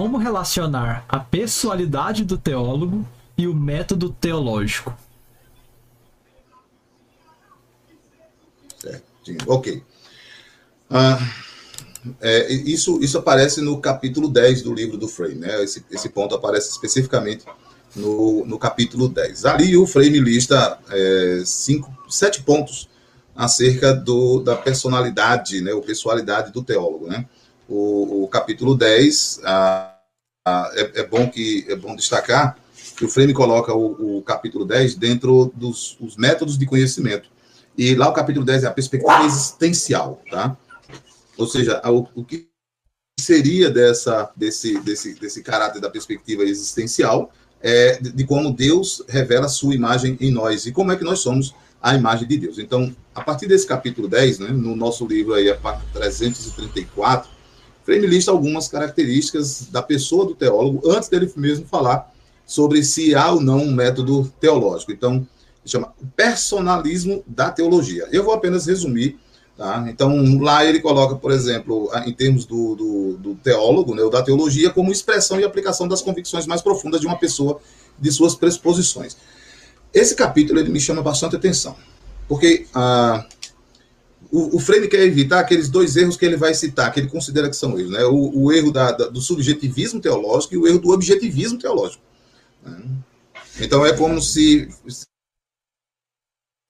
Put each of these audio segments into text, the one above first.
como relacionar a pessoalidade do teólogo e o método teológico. Certo. Ok. Ah, é, isso, isso aparece no capítulo 10 do livro do Frame, né? Esse, esse ponto aparece especificamente no, no capítulo 10. Ali o Frame lista é, cinco, sete pontos acerca do, da personalidade, né, ou pessoalidade do teólogo, né? O, o capítulo 10, a, a, é, é, bom que é bom destacar que o Frame coloca o, o capítulo 10 dentro dos métodos de conhecimento. E lá o capítulo 10 é a perspectiva existencial, tá? Ou seja, o, o que seria dessa, desse, desse, desse caráter da perspectiva existencial é de, de como Deus revela sua imagem em nós e como é que nós somos a imagem de Deus. Então, a partir desse capítulo 10, né, no nosso livro aí, a parte 334, Frame lista algumas características da pessoa do teólogo antes dele mesmo falar sobre se há ou não um método teológico. Então, chama personalismo da teologia. Eu vou apenas resumir Tá? Então, lá ele coloca, por exemplo, em termos do, do, do teólogo, né, ou da teologia, como expressão e aplicação das convicções mais profundas de uma pessoa, de suas pressuposições. Esse capítulo ele me chama bastante atenção, porque ah, o, o Freire quer evitar aqueles dois erros que ele vai citar, que ele considera que são erros, né? o, o erro da, da, do subjetivismo teológico e o erro do objetivismo teológico. Né? Então, é como se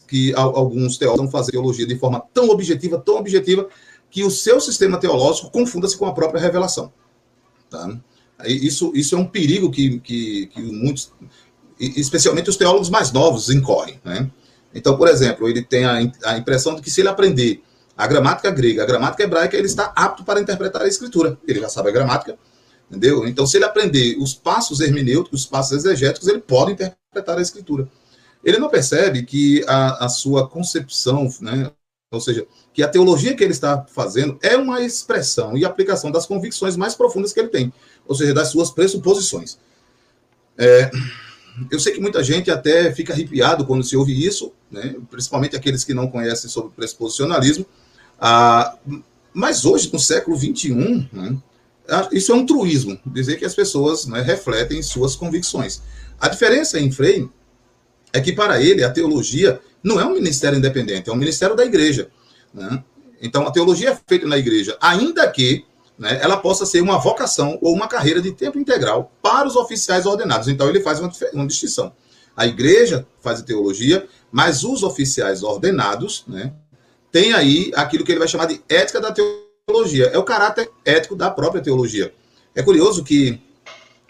que alguns teólogos fazem teologia de forma tão objetiva, tão objetiva, que o seu sistema teológico confunda-se com a própria revelação. Tá? Isso, isso é um perigo que, que, que muitos, especialmente os teólogos mais novos, incorrem. Né? Então, por exemplo, ele tem a, a impressão de que se ele aprender a gramática grega, a gramática hebraica, ele está apto para interpretar a escritura. Ele já sabe a gramática, entendeu? Então, se ele aprender os passos hermenêuticos, os passos exegéticos, ele pode interpretar a escritura ele não percebe que a, a sua concepção, né, ou seja, que a teologia que ele está fazendo é uma expressão e aplicação das convicções mais profundas que ele tem, ou seja, das suas pressuposições. É, eu sei que muita gente até fica arrepiado quando se ouve isso, né, principalmente aqueles que não conhecem sobre pressuposicionalismo, ah, mas hoje, no século XXI, né, isso é um truísmo, dizer que as pessoas né, refletem suas convicções. A diferença em Frei é que para ele a teologia não é um ministério independente, é um ministério da igreja. Né? Então a teologia é feita na igreja, ainda que né, ela possa ser uma vocação ou uma carreira de tempo integral para os oficiais ordenados. Então ele faz uma, uma distinção. A igreja faz teologia, mas os oficiais ordenados né, têm aí aquilo que ele vai chamar de ética da teologia. É o caráter ético da própria teologia. É curioso que,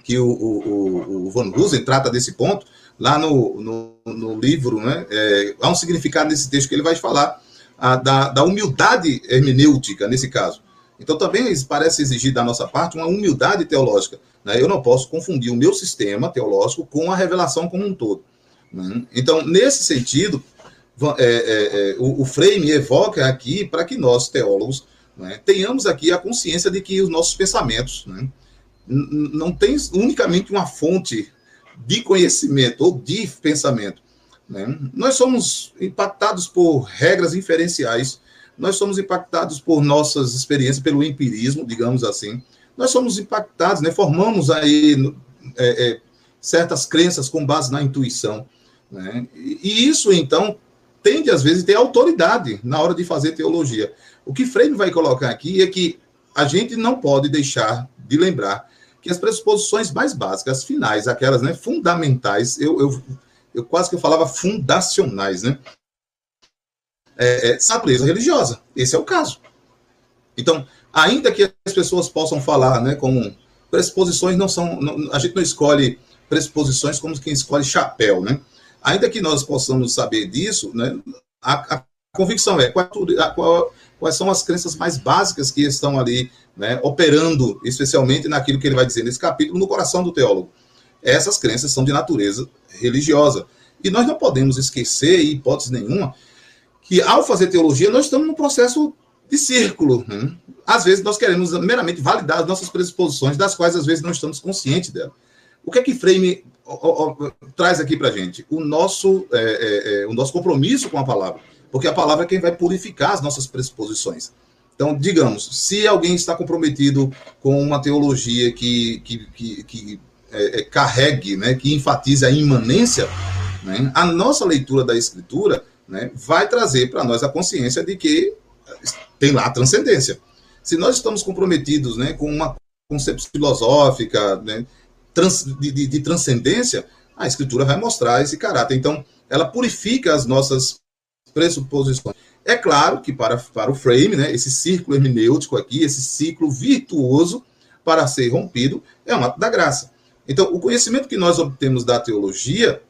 que o, o, o Van Husen trata desse ponto, lá no, no, no livro, né, é, há um significado nesse texto que ele vai falar a, da, da humildade hermenêutica, nesse caso. Então, também parece exigir da nossa parte uma humildade teológica. Né? Eu não posso confundir o meu sistema teológico com a revelação como um todo. Né? Então, nesse sentido, é, é, é, o, o Frame evoca aqui para que nós, teólogos, né, tenhamos aqui a consciência de que os nossos pensamentos né, não têm unicamente uma fonte de conhecimento ou de pensamento. Né? Nós somos impactados por regras inferenciais, nós somos impactados por nossas experiências, pelo empirismo, digamos assim. Nós somos impactados, né? formamos aí é, é, certas crenças com base na intuição. Né? E, isso, então, tende, às vezes, a ter autoridade na hora de fazer teologia. O que Freire vai colocar aqui é que a gente não pode deixar de lembrar que as pressuposições mais básicas, finais, aquelas né, fundamentais, eu, eu, eu quase que eu falava fundacionais, né? É, é, religiosa. Esse é o caso. Então, ainda que as pessoas possam falar, né, como pressuposições não são, não, a gente não escolhe pressuposições como quem escolhe chapéu, né? Ainda que nós possamos saber disso, né, a, a convicção é qual, qual, quais são as crenças mais básicas que estão ali né, operando, especialmente naquilo que ele vai dizer nesse capítulo, no coração do teólogo. Essas crenças são de natureza religiosa. E nós não podemos esquecer, em hipótese nenhuma, que ao fazer teologia, nós estamos num processo de círculo. Né? Às vezes nós queremos meramente validar as nossas pressuposições, das quais às vezes não estamos conscientes dela. O que é que Frame traz aqui para a gente? O nosso, é, é, é, o nosso compromisso com a palavra. Porque a palavra é quem vai purificar as nossas pressuposições. Então, digamos, se alguém está comprometido com uma teologia que, que, que, que é, é, carregue, né, que enfatize a imanência, né, a nossa leitura da Escritura né, vai trazer para nós a consciência de que tem lá a transcendência. Se nós estamos comprometidos né, com uma concepção filosófica né, trans, de, de, de transcendência, a Escritura vai mostrar esse caráter. Então, ela purifica as nossas pressuposições. É claro que para, para o frame, né, esse círculo hermenêutico aqui, esse ciclo virtuoso para ser rompido, é um ato da graça. Então, o conhecimento que nós obtemos da teologia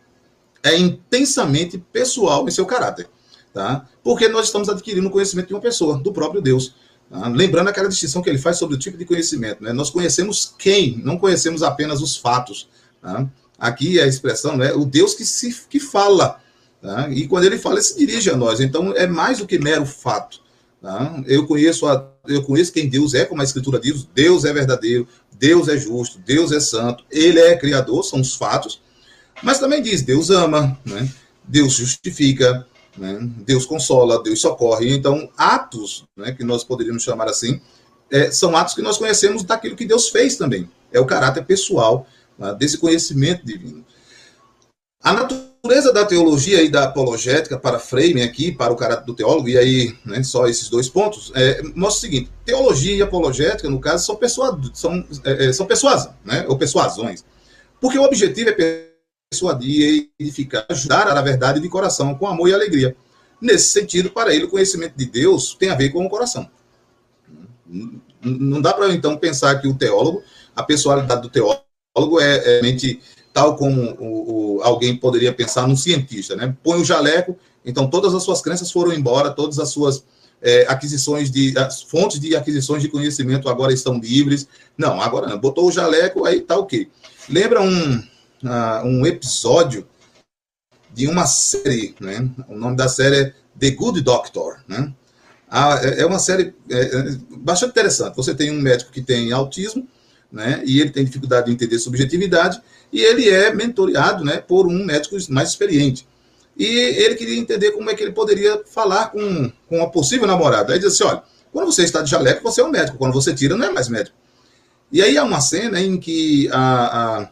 é intensamente pessoal em seu caráter, tá? Porque nós estamos adquirindo o conhecimento de uma pessoa, do próprio Deus. Tá? Lembrando aquela distinção que ele faz sobre o tipo de conhecimento, né? Nós conhecemos quem, não conhecemos apenas os fatos. Tá? Aqui a expressão, né? O Deus que se que fala, tá? E quando ele fala, ele se dirige a nós. Então, é mais do que mero fato. Tá? Eu conheço a, eu conheço quem Deus é, como a Escritura diz, Deus é verdadeiro, Deus é justo, Deus é santo, Ele é criador, são os fatos, mas também diz, Deus ama, né? Deus justifica, né? Deus consola, Deus socorre. Então, atos, né, que nós poderíamos chamar assim, é, são atos que nós conhecemos daquilo que Deus fez também. É o caráter pessoal né, desse conhecimento divino. A natureza da teologia e da apologética para frame aqui, para o caráter do teólogo, e aí né, só esses dois pontos, é, mostra o seguinte: teologia e apologética, no caso, são, pessoa, são, é, é, são pessoas, né, ou persuasões. Porque o objetivo é persuadir, edificar, ajudar a verdade de coração, com amor e alegria. Nesse sentido, para ele, o conhecimento de Deus tem a ver com o coração. Não dá para, então, pensar que o teólogo, a personalidade do teólogo é, é mente tal como o, o, alguém poderia pensar num cientista, né? Põe o jaleco, então todas as suas crenças foram embora, todas as suas é, aquisições de as fontes de aquisições de conhecimento agora estão livres. Não, agora não. Botou o jaleco, aí tá ok. Lembra um, uh, um episódio de uma série, né? O nome da série é The Good Doctor, né? Ah, é, uma série é, é, bastante interessante. Você tem um médico que tem autismo, né? E ele tem dificuldade de entender subjetividade e ele é mentoreado, né? Por um médico mais experiente. E ele queria entender como é que ele poderia falar com, com a possível namorada. Aí diz assim, olha, quando você está de jaleco, você é um médico. Quando você tira, não é mais médico. E aí há uma cena em que a, a,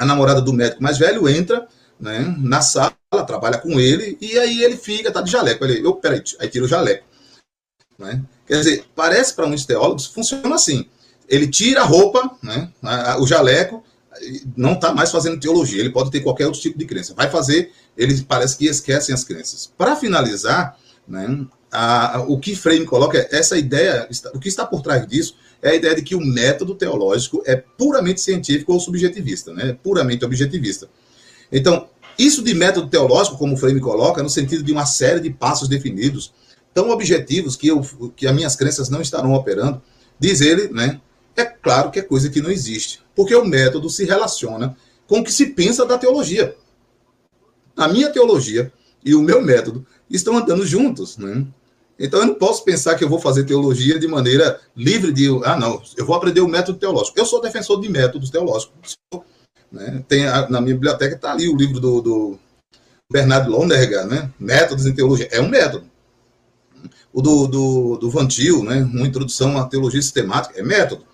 a namorada do médico mais velho entra né, na sala, trabalha com ele, e aí ele fica, tá de jaleco. Ele, eu, peraí, aí tira o jaleco. Né? Quer dizer, parece para uns teólogos, funciona assim. Ele tira a roupa, né, o jaleco, não está mais fazendo teologia, ele pode ter qualquer outro tipo de crença. Vai fazer, eles parece que esquecem as crenças. Para finalizar, né, a, o que Frame coloca é essa ideia, o que está por trás disso é a ideia de que o método teológico é puramente científico ou subjetivista, né, puramente objetivista. Então, isso de método teológico, como o Frame coloca, no sentido de uma série de passos definidos, tão objetivos que, eu, que as minhas crenças não estarão operando, diz ele, né, é claro que é coisa que não existe, porque o método se relaciona com o que se pensa da teologia. A minha teologia e o meu método estão andando juntos, né? Então eu não posso pensar que eu vou fazer teologia de maneira livre de, ah, não, eu vou aprender o método teológico. Eu sou defensor de métodos teológicos. Né? Tem na minha biblioteca está ali o livro do, do Bernardo Lonergan, né? Métodos em teologia. É um método. O do, do, do Van Til, né? Uma introdução à teologia sistemática, é método.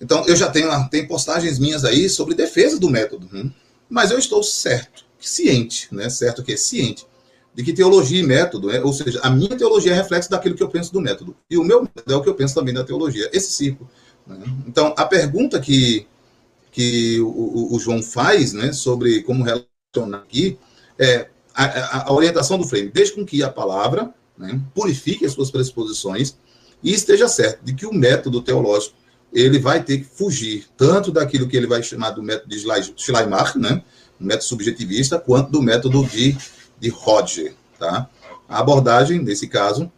Então, eu já tenho, tem postagens minhas aí sobre defesa do método. Né? Mas eu estou certo, ciente, né? certo que é ciente, de que teologia e método, né? ou seja, a minha teologia é reflexo daquilo que eu penso do método. E o meu método é o que eu penso também da teologia. Esse ciclo. Né? Então, a pergunta que, que o, o, João faz né, sobre como relacionar aqui é a, a, orientação do frame, desde com que a palavra né, purifique as suas pressuposições e esteja certo de que o método teológico ele vai ter que fugir tanto daquilo que ele vai chamar do método de Schleiermacher, né, método subjetivista, quanto do método de, de Roger. Tá? A abordagem, nesse caso,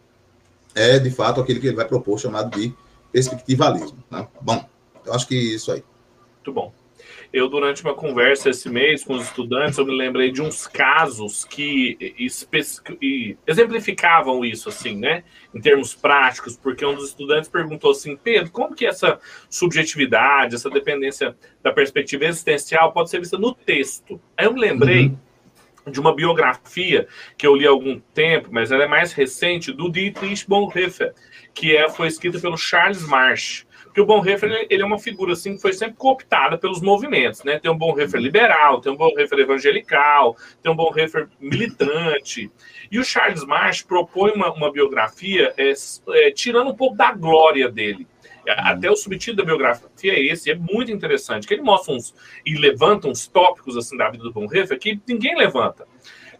é de fato aquele que ele vai propor, chamado de perspectivalismo. Tá? Bom, eu acho que isso aí. Muito bom. Eu, durante uma conversa esse mês com os estudantes, eu me lembrei de uns casos que exemplificavam isso, assim, né? Em termos práticos, porque um dos estudantes perguntou assim, Pedro, como que essa subjetividade, essa dependência da perspectiva existencial pode ser vista no texto? Aí eu me lembrei uhum. De uma biografia que eu li há algum tempo, mas ela é mais recente, do Dietrich Bonhoeffer, que é, foi escrita pelo Charles Marsh. Porque o Bonhoeffer ele, é uma figura assim que foi sempre cooptada pelos movimentos, né? Tem um Bonhoeffer liberal, tem um Bonhoeffer evangelical, tem um Bonhoeffer militante. E o Charles Marsh propõe uma, uma biografia é, é, tirando um pouco da glória dele. Até o subtítulo da biografia é esse, é muito interessante, que ele mostra uns e levanta uns tópicos assim da vida do Bonhoeffer que ninguém levanta.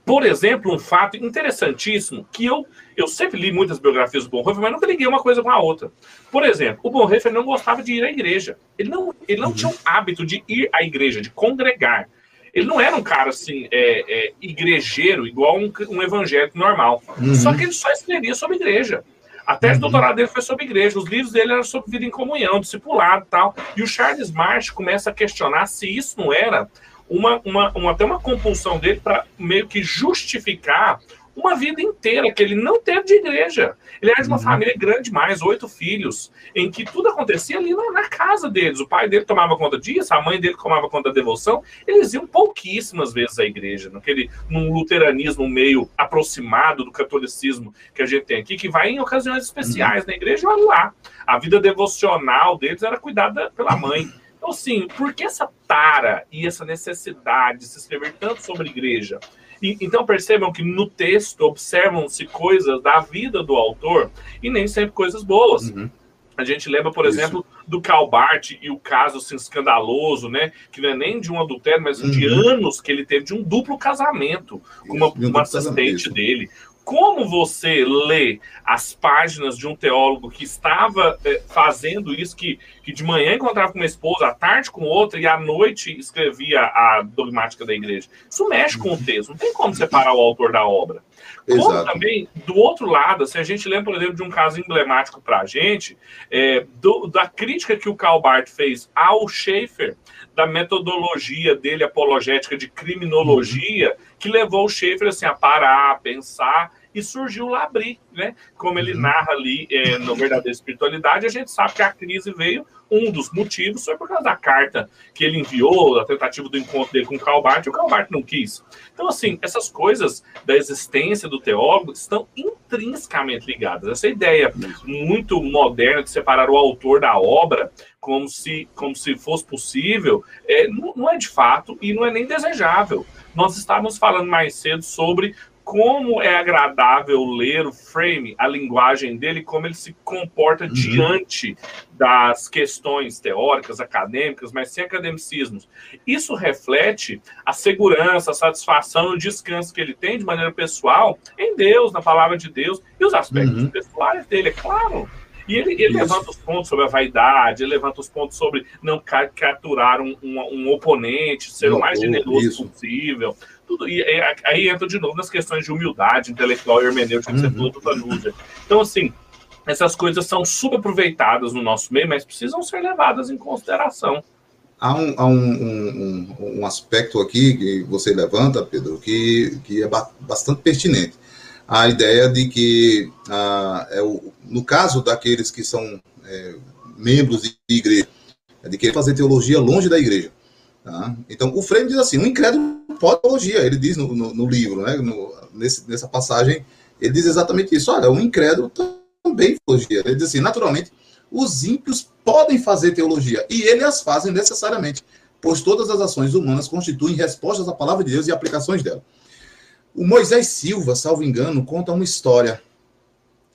Por exemplo, um fato interessantíssimo que eu, eu sempre li muitas biografias do Bonhoeffer, mas nunca liguei uma coisa com a outra. Por exemplo, o Bonhoeffer não gostava de ir à igreja. Ele não, ele não uhum. tinha o hábito de ir à igreja, de congregar. Ele não era um cara assim, é, é, igrejeiro, igual um, um evangélico normal. Uhum. Só que ele só escrevia sobre igreja. A tese uhum. doutorado dele foi sobre igreja, os livros dele eram sobre vida em comunhão, discipulado e tal. E o Charles Marsh começa a questionar se isso não era uma, uma, uma até uma compulsão dele para meio que justificar uma vida inteira que ele não teve de igreja. Ele era de uma uhum. família grande demais, oito filhos, em que tudo acontecia ali na, na, casa deles. O pai dele tomava conta disso, a mãe dele tomava conta da devoção. Eles iam pouquíssimas vezes à igreja, naquele, num luteranismo meio aproximado do catolicismo que a gente tem aqui, que vai em ocasiões especiais uhum. na igreja e olha lá. A vida devocional deles era cuidada pela mãe. Então, assim, por que essa tara e essa necessidade de se escrever tanto sobre igreja? E, então percebam que no texto observam-se coisas da vida do autor e nem sempre coisas boas. Uhum. A gente lembra, por Isso. exemplo, do Calbart e o caso assim, escandaloso, né? Que não é nem de um adultério, mas uhum. de anos que ele teve de um duplo casamento com uma, uma assistente dele como você lê as páginas de um teólogo que estava é, fazendo isso, que, que de manhã encontrava com uma esposa, à tarde com outra, e à noite escrevia a dogmática da igreja? Isso mexe com o texto, não tem como separar o autor da obra. Como Exato. também, do outro lado, se a gente lembra, por exemplo, de um caso emblemático para a gente, é, do, da crítica que o Calbart fez ao Schaeffer, da metodologia dele apologética de criminologia, uhum. que levou o Schaeffer assim, a parar, a pensar e surgiu o Labri, né? Como ele narra ali é, no Verdadeira Espiritualidade, a gente sabe que a crise veio, um dos motivos foi por causa da carta que ele enviou, a tentativa do encontro dele com o Calbart, e o Calbart não quis. Então, assim, essas coisas da existência do teólogo estão intrinsecamente ligadas. Essa ideia muito moderna de separar o autor da obra como se, como se fosse possível, é, não, não é de fato e não é nem desejável. Nós estávamos falando mais cedo sobre como é agradável ler o Frame, a linguagem dele, como ele se comporta uhum. diante das questões teóricas, acadêmicas, mas sem academicismos. Isso reflete a segurança, a satisfação o descanso que ele tem de maneira pessoal em Deus, na palavra de Deus, e os aspectos uhum. pessoais dele, é claro. E ele, ele levanta os pontos sobre a vaidade, ele levanta os pontos sobre não capturar um, um, um oponente, ser o mais generoso isso. possível tudo. E aí entra de novo nas questões de humildade intelectual e hermenêutica que uhum. você falou do Então, assim, essas coisas são subaproveitadas no nosso meio, mas precisam ser levadas em consideração. Há um, há um, um, um aspecto aqui que você levanta, Pedro, que, que é bastante pertinente. A ideia de que, ah, é o, no caso daqueles que são é, membros de igreja, é de querer fazer teologia longe da igreja. Tá? Então, o Frame diz assim: um incrédulo pode teologia, ele diz no, no, no livro, né? No, nesse, nessa passagem, ele diz exatamente isso. Olha, um incrédulo também teologia. Ele diz assim: naturalmente, os ímpios podem fazer teologia, e eles as fazem necessariamente, pois todas as ações humanas constituem respostas à palavra de Deus e aplicações dela. O Moisés Silva, salvo engano, conta uma história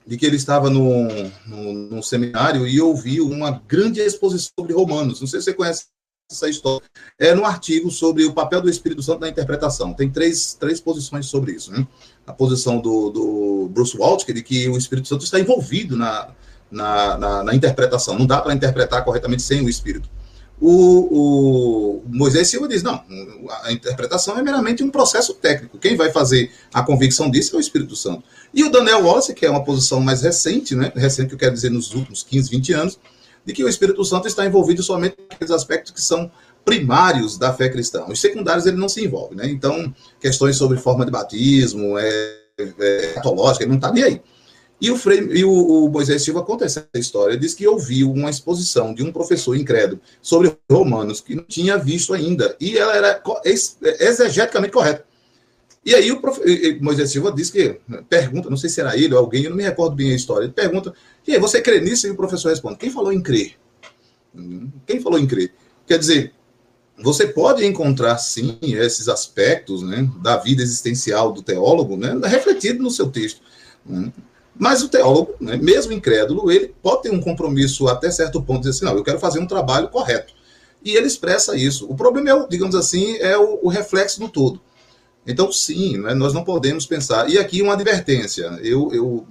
de que ele estava no seminário e ouviu uma grande exposição sobre Romanos. Não sei se você conhece essa história é no artigo sobre o papel do Espírito Santo na interpretação. Tem três, três posições sobre isso. Né? A posição do, do Bruce Waltke, de que o Espírito Santo está envolvido na, na, na, na interpretação. Não dá para interpretar corretamente sem o Espírito. O, o, Moisés Silva diz: não, a interpretação é meramente um processo técnico. Quem vai fazer a convicção disso é o Espírito Santo. E o Daniel Wallace, que é uma posição mais recente, né? recente que eu quero dizer nos últimos 15, 20 anos, de que o Espírito Santo está envolvido somente naqueles aspectos que são primários da fé cristã. Os secundários ele não se envolve, né? Então, questões sobre forma de batismo, é, é catológica, ele não está nem aí. E o, Frei, e o, o Moisés Silva conta essa história, diz que ouviu uma exposição de um professor incrédulo sobre Romanos que não tinha visto ainda, e ela era exegeticamente correta. E aí o. Moisés Silva disse que, pergunta, não sei se era ele ou alguém, eu não me recordo bem a história, ele pergunta, e aí, você crê nisso? E o professor responde, quem falou em crer? Hum, quem falou em crer? Quer dizer, você pode encontrar, sim, esses aspectos né, da vida existencial do teólogo né, refletido no seu texto. Mas o teólogo, né, mesmo incrédulo, ele pode ter um compromisso até certo ponto, dizer assim, não, eu quero fazer um trabalho correto. E ele expressa isso. O problema é, digamos assim, é o, o reflexo no todo. Então, sim, né, nós não podemos pensar. E aqui uma advertência, eu, eu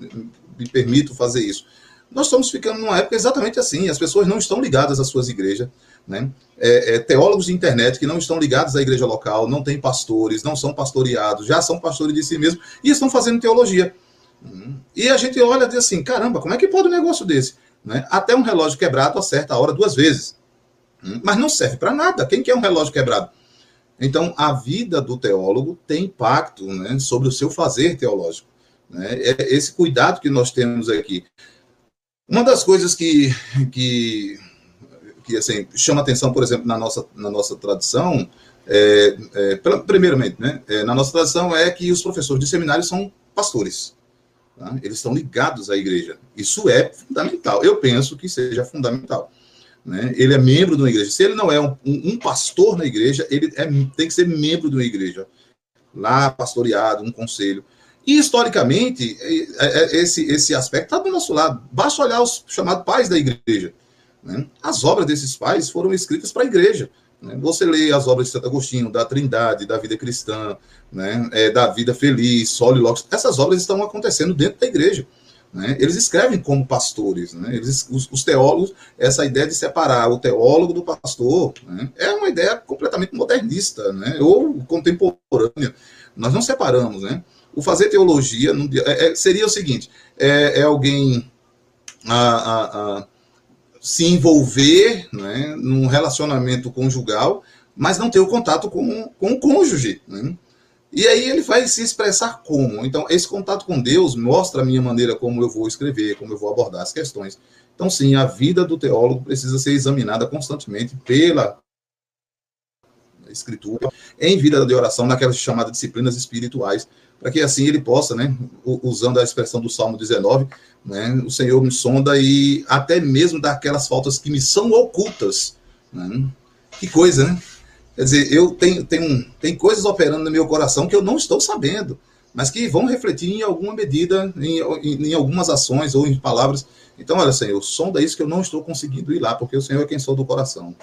me permito fazer isso. Nós estamos ficando numa época exatamente assim, as pessoas não estão ligadas às suas igrejas, né? É, é, teólogos de internet que não estão ligados à igreja local, não têm pastores, não são pastoreados, já são pastores de si mesmos e estão fazendo teologia. E a gente olha e diz assim: caramba, como é que pode um negócio desse? Né? Até um relógio quebrado acerta a hora duas vezes. Mas não serve para nada. Quem quer um relógio quebrado? Então, a vida do teólogo tem impacto né, sobre o seu fazer teológico. Né? É esse cuidado que nós temos aqui. Uma das coisas que, que, que assim, chama atenção, por exemplo, na nossa, na nossa tradição, é, é, primeiramente, né, é, na nossa tradição é que os professores de seminário são pastores. Tá? Eles estão ligados à igreja. Isso é fundamental. Eu penso que seja fundamental. Né? Ele é membro de uma igreja. Se ele não é um, um, pastor na igreja, ele é, tem que ser membro de uma igreja. Lá, pastoreado, um conselho. E, historicamente, é, é, é, esse, esse aspecto está do nosso lado. Basta olhar os chamados pais da igreja. Né? As obras desses pais foram escritas para a igreja. Né? Você lê as obras de Santo Agostinho, da Trindade, da vida cristã, né? é, da vida feliz, Soli. Essas obras estão acontecendo dentro da igreja. Né? Eles escrevem como pastores. Né? Eles, os, os, teólogos, essa ideia de separar o teólogo do pastor né? é uma ideia completamente modernista né? ou contemporânea. Nós não separamos. Né? O fazer teologia é, é, seria o seguinte: é, é alguém a, a, a, se envolver né, num relacionamento conjugal, mas não ter o contato com, com o cônjuge. Né? E aí ele vai se expressar como? Então, esse contato com Deus mostra a minha maneira como eu vou escrever, como eu vou abordar as questões. Então, sim, a vida do teólogo precisa ser examinada constantemente pela escritura, em vida de oração, naquelas chamadas disciplinas espirituais, para que assim ele possa, né, usando a expressão do Salmo 19, né, o Senhor me sonda e até mesmo daquelas faltas que me são ocultas. Né? Que coisa, né? Quer dizer, eu tenho, tenho tem coisas operando no meu coração que eu não estou sabendo, mas que vão refletir em alguma medida, em, em, em algumas ações ou em palavras. Então, olha, Senhor, sonda isso que eu não estou conseguindo ir lá, porque o Senhor é quem sou do coração.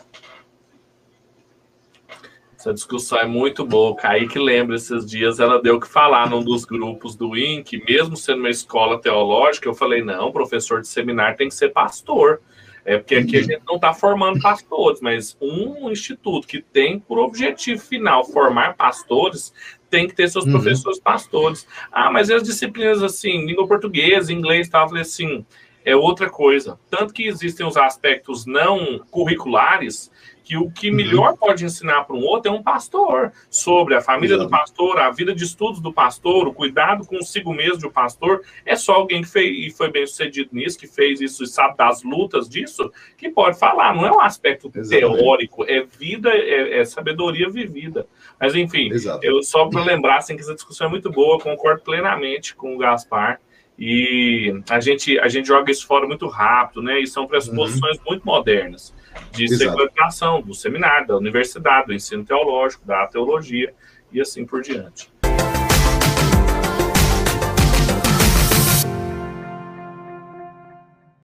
Essa discussão é muito boa. Kaique lembra esses dias, ela deu que falar num dos grupos do INC, mesmo sendo uma escola teológica, eu falei, não, professor de seminário tem que ser pastor. É porque aqui a uhum. gente não está formando pastores, mas um instituto que tem por objetivo final formar pastores tem que ter seus uhum. professores pastores. Ah, mas as disciplinas assim, língua portuguesa, inglês, tal, eu falei assim, é outra coisa. Tanto que existem os aspectos não curriculares que o que uhum. melhor pode ensinar para um outro é um pastor sobre a família do pastor, a vida de estudos do pastor, o cuidado consigo mesmo do pastor. É só alguém que fez, e foi bem sucedido nisso, que fez isso e sabe das lutas disso, que pode falar. Não é um aspecto Exatamente. teórico, é vida, é, é, sabedoria vivida. Mas enfim, Exato. eu só para lembrar assim, que essa discussão é muito boa, concordo plenamente com o Gaspar. E a gente, a gente joga isso fora muito rápido, né? E são pressuposições uhum. muito modernas de Exato. secularização do seminário, da universidade, do ensino teológico, da teologia e assim por diante.